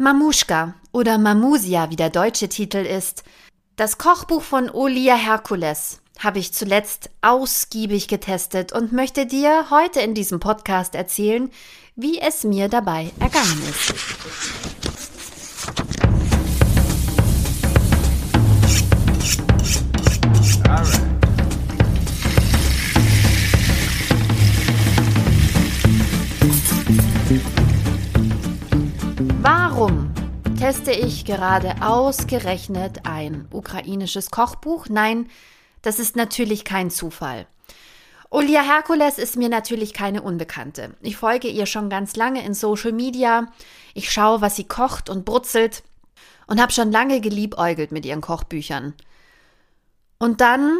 Mamushka oder Mamusia, wie der deutsche Titel ist, das Kochbuch von Olia Herkules habe ich zuletzt ausgiebig getestet und möchte dir heute in diesem Podcast erzählen, wie es mir dabei ergangen ist. Warum teste ich gerade ausgerechnet ein ukrainisches Kochbuch? Nein, das ist natürlich kein Zufall. Olia Herkules ist mir natürlich keine Unbekannte. Ich folge ihr schon ganz lange in Social Media. Ich schaue, was sie kocht und brutzelt und habe schon lange geliebäugelt mit ihren Kochbüchern. Und dann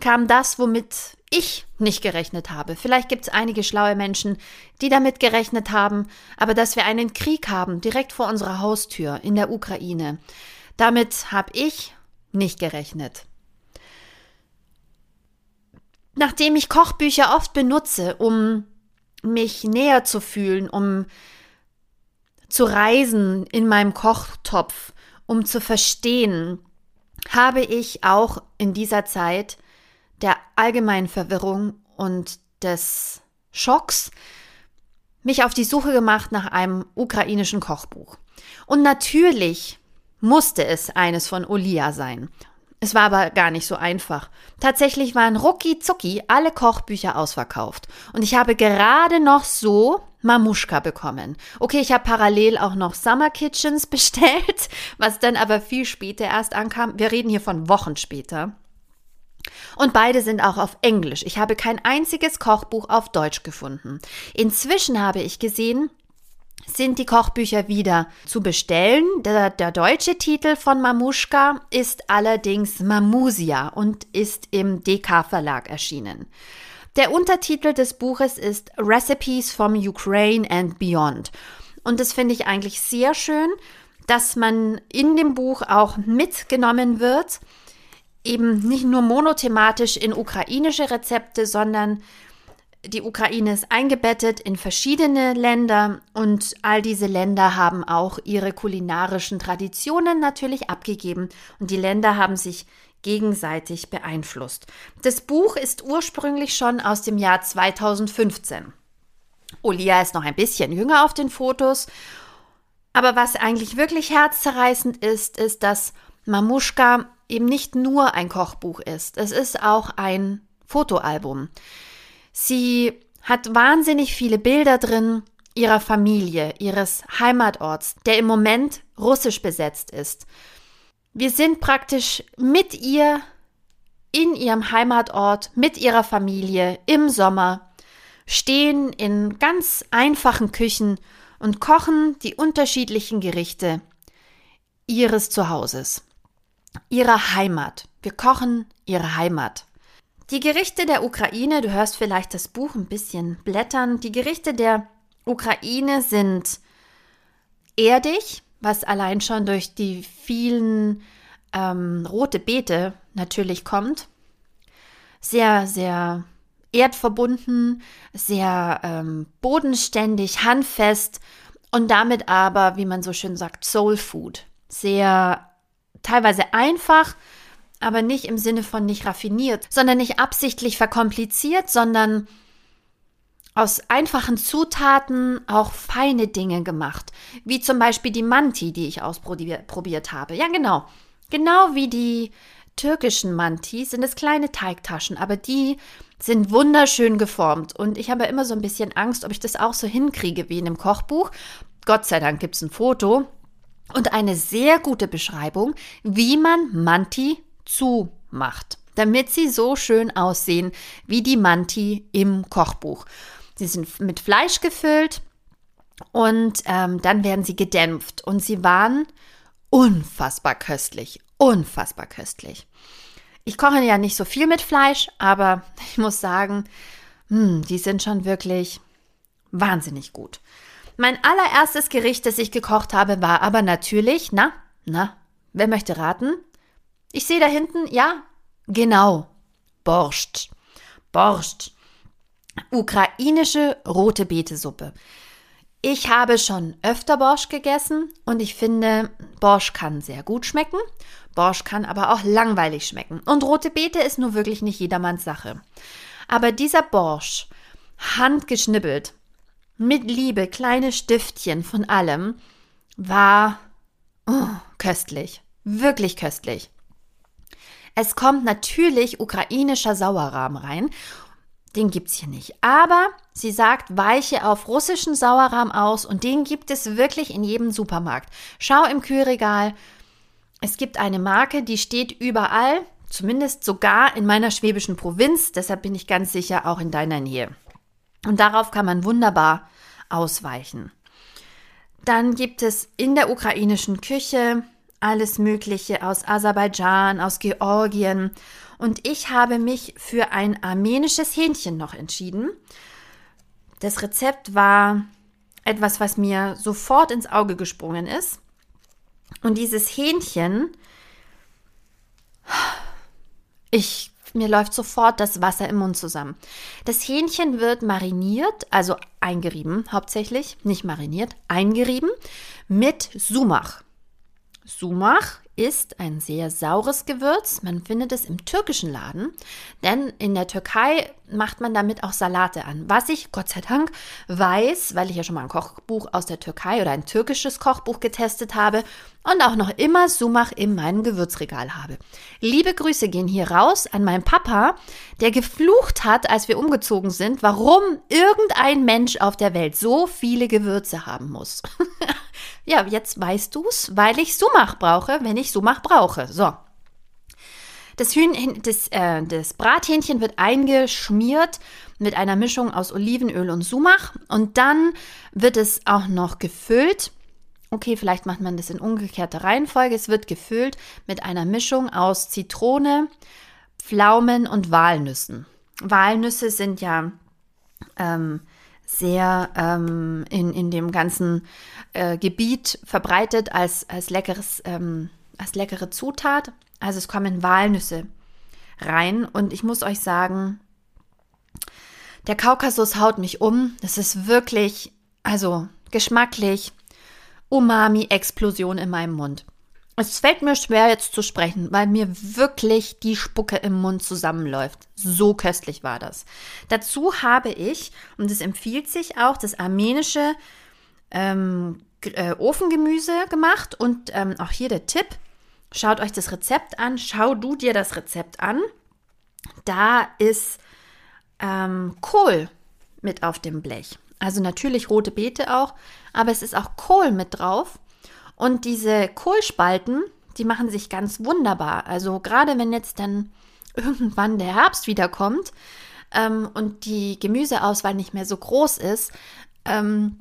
kam das, womit ich nicht gerechnet habe. Vielleicht gibt es einige schlaue Menschen, die damit gerechnet haben, aber dass wir einen Krieg haben, direkt vor unserer Haustür in der Ukraine. Damit habe ich nicht gerechnet. Nachdem ich Kochbücher oft benutze, um mich näher zu fühlen, um zu reisen in meinem Kochtopf, um zu verstehen, habe ich auch in dieser Zeit der allgemeinen Verwirrung und des Schocks mich auf die Suche gemacht nach einem ukrainischen Kochbuch. Und natürlich musste es eines von Olia sein. Es war aber gar nicht so einfach. Tatsächlich waren rucki zucki alle Kochbücher ausverkauft. Und ich habe gerade noch so Mamuschka bekommen. Okay, ich habe parallel auch noch Summer Kitchens bestellt, was dann aber viel später erst ankam. Wir reden hier von Wochen später. Und beide sind auch auf Englisch. Ich habe kein einziges Kochbuch auf Deutsch gefunden. Inzwischen habe ich gesehen, sind die Kochbücher wieder zu bestellen. Der, der, deutsche Titel von Mamuschka ist allerdings Mamusia und ist im DK Verlag erschienen. Der Untertitel des Buches ist Recipes from Ukraine and Beyond. Und das finde ich eigentlich sehr schön, dass man in dem Buch auch mitgenommen wird, eben nicht nur monothematisch in ukrainische Rezepte, sondern die Ukraine ist eingebettet in verschiedene Länder und all diese Länder haben auch ihre kulinarischen Traditionen natürlich abgegeben und die Länder haben sich gegenseitig beeinflusst. Das Buch ist ursprünglich schon aus dem Jahr 2015. Olia ist noch ein bisschen jünger auf den Fotos, aber was eigentlich wirklich herzzerreißend ist, ist, dass Mamuschka eben nicht nur ein Kochbuch ist. Es ist auch ein Fotoalbum. Sie hat wahnsinnig viele Bilder drin ihrer Familie, ihres Heimatorts, der im Moment russisch besetzt ist. Wir sind praktisch mit ihr in ihrem Heimatort, mit ihrer Familie im Sommer, stehen in ganz einfachen Küchen und kochen die unterschiedlichen Gerichte ihres Zuhauses ihrer Heimat. Wir kochen ihre Heimat. Die Gerichte der Ukraine, du hörst vielleicht das Buch ein bisschen blättern, die Gerichte der Ukraine sind erdig, was allein schon durch die vielen ähm, rote Beete natürlich kommt. Sehr, sehr erdverbunden, sehr ähm, bodenständig, handfest und damit aber, wie man so schön sagt, Soul Food. Sehr teilweise einfach, aber nicht im Sinne von nicht raffiniert, sondern nicht absichtlich verkompliziert, sondern aus einfachen Zutaten auch feine Dinge gemacht, wie zum Beispiel die Manti, die ich ausprobiert habe. Ja, genau. Genau wie die türkischen Manti sind es kleine Teigtaschen, aber die sind wunderschön geformt und ich habe immer so ein bisschen Angst, ob ich das auch so hinkriege wie in einem Kochbuch. Gott sei Dank gibt es ein Foto, und eine sehr gute Beschreibung, wie man Manti zumacht, damit sie so schön aussehen wie die Manti im Kochbuch. Sie sind mit Fleisch gefüllt und ähm, dann werden sie gedämpft und sie waren unfassbar köstlich, unfassbar köstlich. Ich koche ja nicht so viel mit Fleisch, aber ich muss sagen, mh, hm, die sind schon wirklich wahnsinnig gut. Mein allererstes Gericht, das ich gekocht habe, war aber natürlich, na, na, wer möchte raten? Ich sehe da hinten, ja, genau, Borscht. Borscht. Ukrainische rote Beetesuppe. Ich habe schon öfter Borsch gegessen und ich finde, Borsch kann sehr gut schmecken. Borsch kann aber auch langweilig schmecken. Und rote Beete ist nur wirklich nicht jedermanns Sache. Aber dieser Borsch, handgeschnibbelt, mit Liebe, kleine Stiftchen von allem, war oh, köstlich. Wirklich köstlich. Es kommt natürlich ukrainischer Sauerrahm rein. Den gibt es hier nicht. Aber sie sagt, weiche auf russischen Sauerrahm aus und den gibt es wirklich in jedem Supermarkt. Schau im Kühlregal. Es gibt eine Marke, die steht überall, zumindest sogar in meiner schwäbischen Provinz. Deshalb bin ich ganz sicher auch in deiner Nähe. Und darauf kann man wunderbar ausweichen. Dann gibt es in der ukrainischen Küche alles Mögliche aus Aserbaidschan, aus Georgien. Und ich habe mich für ein armenisches Hähnchen noch entschieden. Das Rezept war etwas, was mir sofort ins Auge gesprungen ist. Und dieses Hähnchen, ich, mir läuft sofort das Wasser im Mund zusammen. Das Hähnchen wird mariniert, also eingerieben hauptsächlich, nicht mariniert, eingerieben mit Sumach. Sumach ist ein sehr saures Gewürz. Man findet es im türkischen Laden, denn in der Türkei macht man damit auch Salate an. Was ich Gott sei Dank weiß, weil ich ja schon mal ein Kochbuch aus der Türkei oder ein türkisches Kochbuch getestet habe und auch noch immer Sumach in meinem Gewürzregal habe. Liebe Grüße gehen hier raus an meinen Papa, der geflucht hat, als wir umgezogen sind, warum irgendein Mensch auf der Welt so viele Gewürze haben muss. Ja, jetzt weißt du's, weil ich Sumach brauche, wenn ich Sumach brauche. So. Das, Hühn, das, äh, das Brathähnchen wird eingeschmiert mit einer Mischung aus Olivenöl und Sumach und dann wird es auch noch gefüllt. Okay, vielleicht macht man das in umgekehrter Reihenfolge. Es wird gefüllt mit einer Mischung aus Zitrone, Pflaumen und Walnüssen. Walnüsse sind ja ähm, sehr ähm, in, in dem ganzen äh, Gebiet verbreitet als, als, leckeres, ähm, als leckere Zutat. Also es kommen Walnüsse rein und ich muss euch sagen, der Kaukasus haut mich um. Das ist wirklich, also geschmacklich, Umami-Explosion in meinem Mund. Es fällt mir schwer jetzt zu sprechen, weil mir wirklich die Spucke im Mund zusammenläuft. So köstlich war das. Dazu habe ich, und es empfiehlt sich auch, das armenische ähm, äh, Ofengemüse gemacht. Und ähm, auch hier der Tipp, schaut euch das Rezept an, schau du dir das Rezept an. Da ist ähm, Kohl mit auf dem Blech. Also natürlich rote Beete auch, aber es ist auch Kohl mit drauf. Und diese Kohlspalten, die machen sich ganz wunderbar. Also gerade wenn jetzt dann irgendwann der Herbst wiederkommt ähm, und die Gemüseauswahl nicht mehr so groß ist, ähm,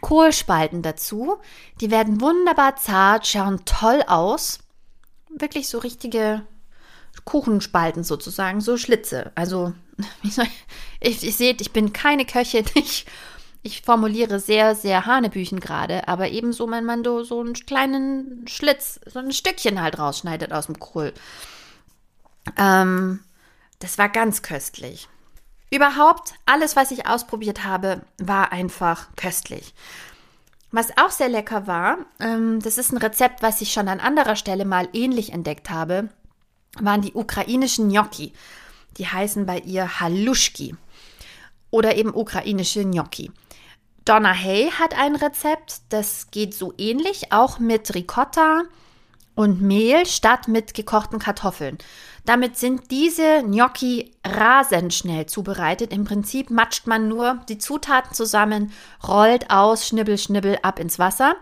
Kohlspalten dazu. Die werden wunderbar zart, schauen toll aus. Wirklich so richtige Kuchenspalten sozusagen, so Schlitze. Also, ich, ich, ich seht, ich bin keine Köchin. Ich ich formuliere sehr, sehr Hanebüchen gerade, aber ebenso, wenn man so einen kleinen Schlitz, so ein Stückchen halt rausschneidet aus dem Kohl. Ähm, das war ganz köstlich. Überhaupt, alles, was ich ausprobiert habe, war einfach köstlich. Was auch sehr lecker war, ähm, das ist ein Rezept, was ich schon an anderer Stelle mal ähnlich entdeckt habe, waren die ukrainischen Gnocchi. Die heißen bei ihr Haluschki oder eben ukrainische Gnocchi. Donna Hay hat ein Rezept, das geht so ähnlich, auch mit Ricotta und Mehl statt mit gekochten Kartoffeln. Damit sind diese Gnocchi rasend schnell zubereitet. Im Prinzip matscht man nur die Zutaten zusammen, rollt aus, schnibbel, schnibbel ab ins Wasser.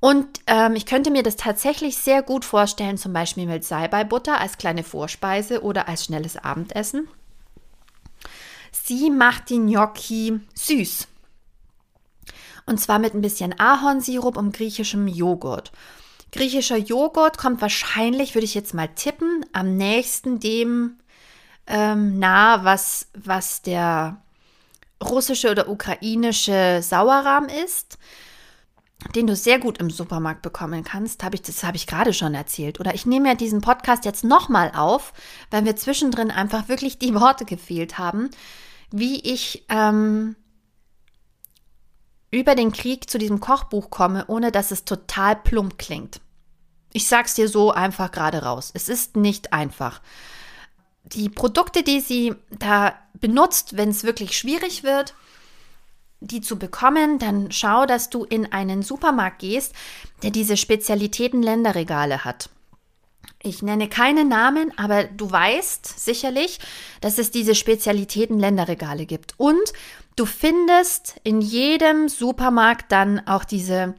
Und ähm, ich könnte mir das tatsächlich sehr gut vorstellen, zum Beispiel mit Salbei-Butter als kleine Vorspeise oder als schnelles Abendessen. Sie macht die Gnocchi süß. Und zwar mit ein bisschen Ahornsirup und griechischem Joghurt. Griechischer Joghurt kommt wahrscheinlich, würde ich jetzt mal tippen, am nächsten dem ähm, nah, was, was der russische oder ukrainische Sauerrahm ist, den du sehr gut im Supermarkt bekommen kannst. Hab ich, das habe ich gerade schon erzählt. Oder ich nehme ja diesen Podcast jetzt nochmal auf, weil mir zwischendrin einfach wirklich die Worte gefehlt haben, wie ich ähm, über den Krieg zu diesem Kochbuch komme, ohne dass es total plump klingt. Ich sag's dir so einfach gerade raus. Es ist nicht einfach. Die Produkte, die sie da benutzt, wenn es wirklich schwierig wird, die zu bekommen, dann schau, dass du in einen Supermarkt gehst, der diese Spezialitäten-Länderregale hat. Ich nenne keine Namen, aber du weißt sicherlich, dass es diese Spezialitäten-Länderregale gibt. Und du findest in jedem Supermarkt dann auch diese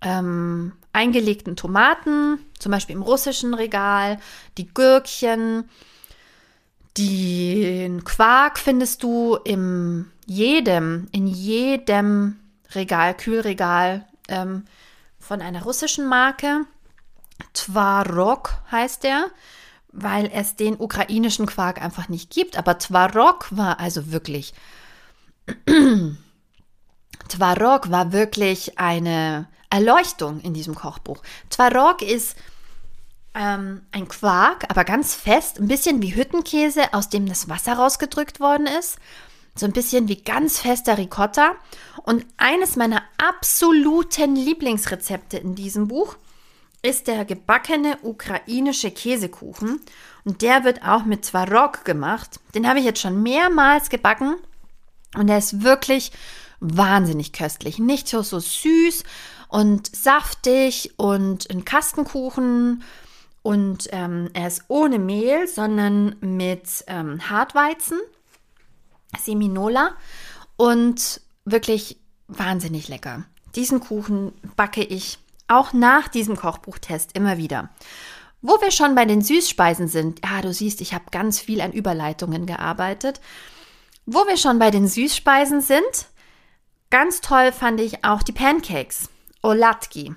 ähm, eingelegten Tomaten, zum Beispiel im russischen Regal, die Gürkchen, den Quark findest du in jedem, in jedem Regal, Kühlregal ähm, von einer russischen Marke. Twarok heißt der, weil es den ukrainischen Quark einfach nicht gibt. Aber Twarok war also wirklich, Twarok war wirklich eine Erleuchtung in diesem Kochbuch. Twarok ist ähm, ein Quark, aber ganz fest, ein bisschen wie Hüttenkäse, aus dem das Wasser rausgedrückt worden ist. So ein bisschen wie ganz fester Ricotta. Und eines meiner absoluten Lieblingsrezepte in diesem Buch ist der gebackene ukrainische Käsekuchen. Und der wird auch mit Twarok gemacht. Den habe ich jetzt schon mehrmals gebacken. Und der ist wirklich wahnsinnig köstlich. Nicht so, so süß und saftig und ein Kastenkuchen. Und ähm, er ist ohne Mehl, sondern mit ähm, Hartweizen, Seminola und wirklich wahnsinnig lecker. Diesen Kuchen backe ich auch nach diesem Kochbuchtest immer wieder. Wo wir schon bei den Süßspeisen sind, ja, du siehst, ich habe ganz viel an Überleitungen gearbeitet. Wo wir schon bei den Süßspeisen sind, ganz toll fand ich auch die Pancakes, Olatki.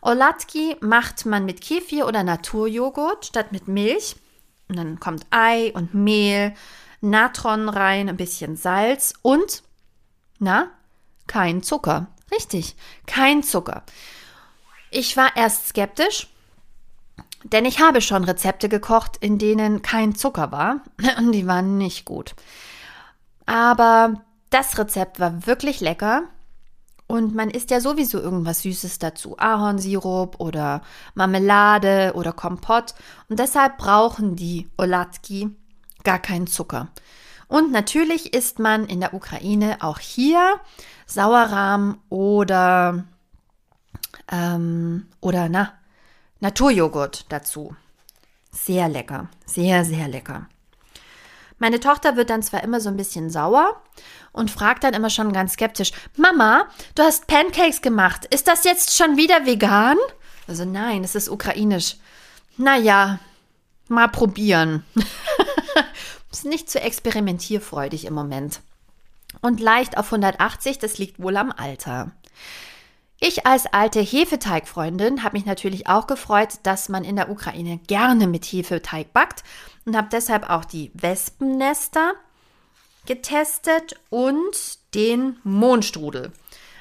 Olatki macht man mit Kefir oder Naturjoghurt statt mit Milch. Und dann kommt Ei und Mehl, Natron rein, ein bisschen Salz und, na, kein Zucker. Richtig, kein Zucker. Ich war erst skeptisch, denn ich habe schon Rezepte gekocht, in denen kein Zucker war und die waren nicht gut. Aber das Rezept war wirklich lecker und man isst ja sowieso irgendwas Süßes dazu. Ahornsirup oder Marmelade oder Kompott. Und deshalb brauchen die Olatki gar keinen Zucker. Und natürlich isst man in der Ukraine auch hier Sauerrahm oder, ähm, oder na, Naturjoghurt dazu. Sehr lecker, sehr, sehr lecker. Meine Tochter wird dann zwar immer so ein bisschen sauer und fragt dann immer schon ganz skeptisch, Mama, du hast Pancakes gemacht. Ist das jetzt schon wieder vegan? Also nein, es ist ukrainisch. Naja, mal probieren. ist nicht zu experimentierfreudig im Moment. Und leicht auf 180, das liegt wohl am Alter. Ich als alte Hefeteigfreundin habe mich natürlich auch gefreut, dass man in der Ukraine gerne mit Hefeteig backt und habe deshalb auch die Wespennester getestet und den Mohnstrudel.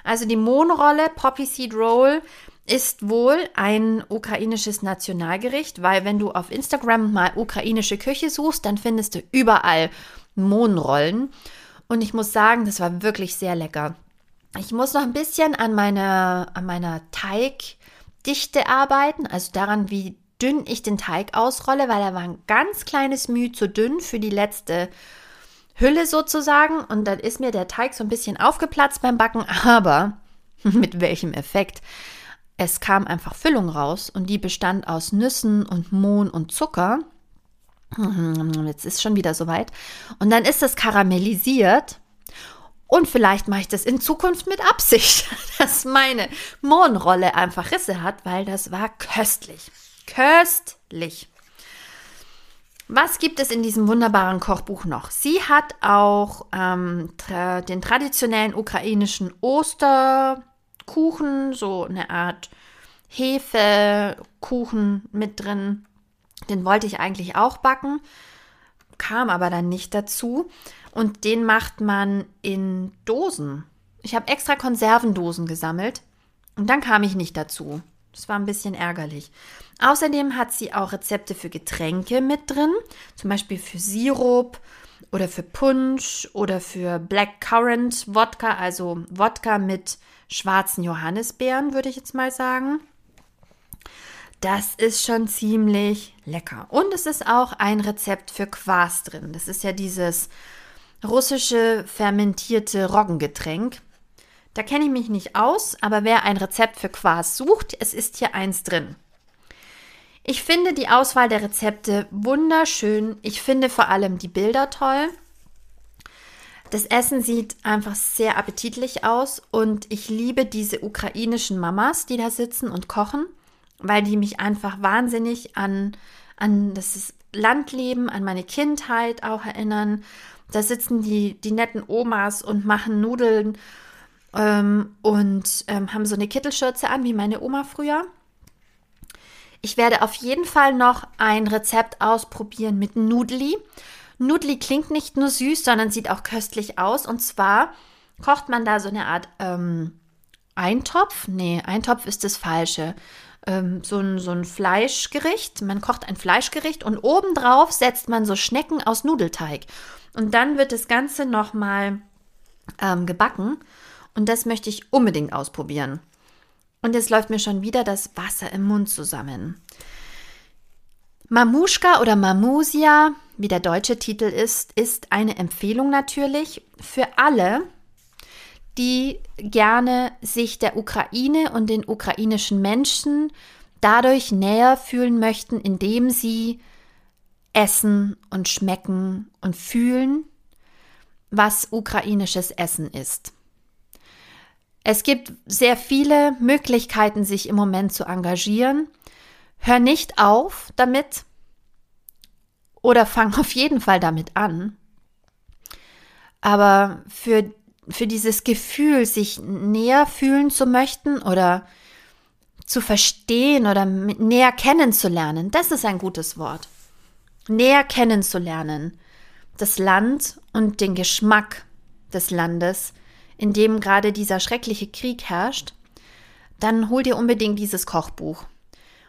Also die Mohnrolle, Poppy Seed Roll, ist wohl ein ukrainisches Nationalgericht, weil wenn du auf Instagram mal ukrainische Küche suchst, dann findest du überall Mohnrollen. Und ich muss sagen, das war wirklich sehr lecker. Ich muss noch ein bisschen an meiner, an meiner Teigdichte arbeiten, also daran, wie dünn ich den Teig ausrolle, weil er war ein ganz kleines Mühe zu dünn für die letzte Hülle sozusagen. Und dann ist mir der Teig so ein bisschen aufgeplatzt beim Backen, aber mit welchem Effekt? Es kam einfach Füllung raus und die bestand aus Nüssen und Mohn und Zucker. Jetzt ist schon wieder soweit. Und dann ist es karamellisiert. Und vielleicht mache ich das in Zukunft mit Absicht, dass meine Mohnrolle einfach Risse hat, weil das war köstlich. Köstlich. Was gibt es in diesem wunderbaren Kochbuch noch? Sie hat auch ähm, tra den traditionellen ukrainischen Osterkuchen, so eine Art Hefekuchen mit drin. Den wollte ich eigentlich auch backen, kam aber dann nicht dazu. Und den macht man in Dosen. Ich habe extra Konservendosen gesammelt und dann kam ich nicht dazu. Das war ein bisschen ärgerlich. Außerdem hat sie auch Rezepte für Getränke mit drin, zum Beispiel für Sirup oder für Punsch oder für Black Currant Wodka, also Wodka mit schwarzen Johannisbeeren, würde ich jetzt mal sagen. Das ist schon ziemlich lecker. Und es ist auch ein Rezept für Quas drin. Das ist ja dieses russische fermentierte Roggengetränk. Da kenne ich mich nicht aus, aber wer ein Rezept für Quas sucht, es ist hier eins drin. Ich finde die Auswahl der Rezepte wunderschön. Ich finde vor allem die Bilder toll. Das Essen sieht einfach sehr appetitlich aus und ich liebe diese ukrainischen Mamas, die da sitzen und kochen, weil die mich einfach wahnsinnig an, an das Landleben, an meine Kindheit auch erinnern. Da sitzen die, die netten Omas und machen Nudeln ähm, und ähm, haben so eine Kittelschürze an, wie meine Oma früher. Ich werde auf jeden Fall noch ein Rezept ausprobieren mit Nudli. Nudli klingt nicht nur süß, sondern sieht auch köstlich aus. Und zwar kocht man da so eine Art ähm, Eintopf. Nee, Eintopf ist das Falsche. Ähm, so, ein, so ein Fleischgericht. Man kocht ein Fleischgericht und obendrauf setzt man so Schnecken aus Nudelteig. Und dann wird das Ganze nochmal ähm, gebacken. Und das möchte ich unbedingt ausprobieren. Und jetzt läuft mir schon wieder das Wasser im Mund zusammen. Mamushka oder Mamusia, wie der deutsche Titel ist, ist eine Empfehlung natürlich für alle, die gerne sich der Ukraine und den ukrainischen Menschen dadurch näher fühlen möchten, indem sie essen und schmecken und fühlen, was ukrainisches Essen ist. Es gibt sehr viele Möglichkeiten, sich im Moment zu engagieren. Hör nicht auf damit oder fang auf jeden Fall damit an. Aber für, für dieses Gefühl, sich näher fühlen zu möchten oder zu verstehen oder näher kennenzulernen, das ist ein gutes Wort. Näher kennenzulernen. Das Land und den Geschmack des Landes in dem gerade dieser schreckliche Krieg herrscht, dann hol dir unbedingt dieses Kochbuch.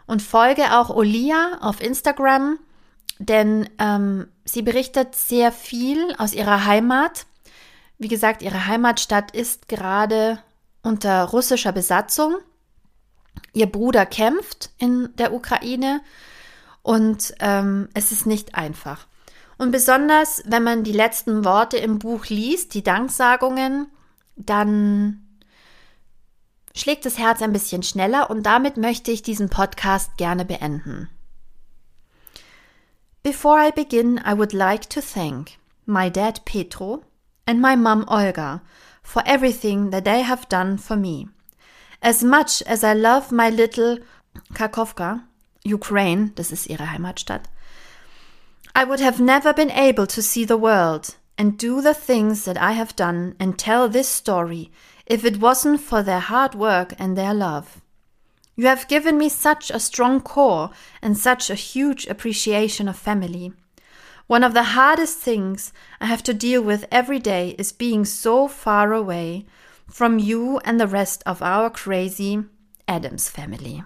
Und folge auch Olia auf Instagram, denn ähm, sie berichtet sehr viel aus ihrer Heimat. Wie gesagt, ihre Heimatstadt ist gerade unter russischer Besatzung. Ihr Bruder kämpft in der Ukraine und ähm, es ist nicht einfach. Und besonders, wenn man die letzten Worte im Buch liest, die Danksagungen, dann schlägt das Herz ein bisschen schneller und damit möchte ich diesen Podcast gerne beenden. Before I begin, I would like to thank my dad Petro and my mom Olga for everything that they have done for me. As much as I love my little Kharkovka, Ukraine, das ist ihre Heimatstadt, I would have never been able to see the world and do the things that I have done and tell this story if it wasn't for their hard work and their love. You have given me such a strong core and such a huge appreciation of family. One of the hardest things I have to deal with every day is being so far away from you and the rest of our crazy Adams family.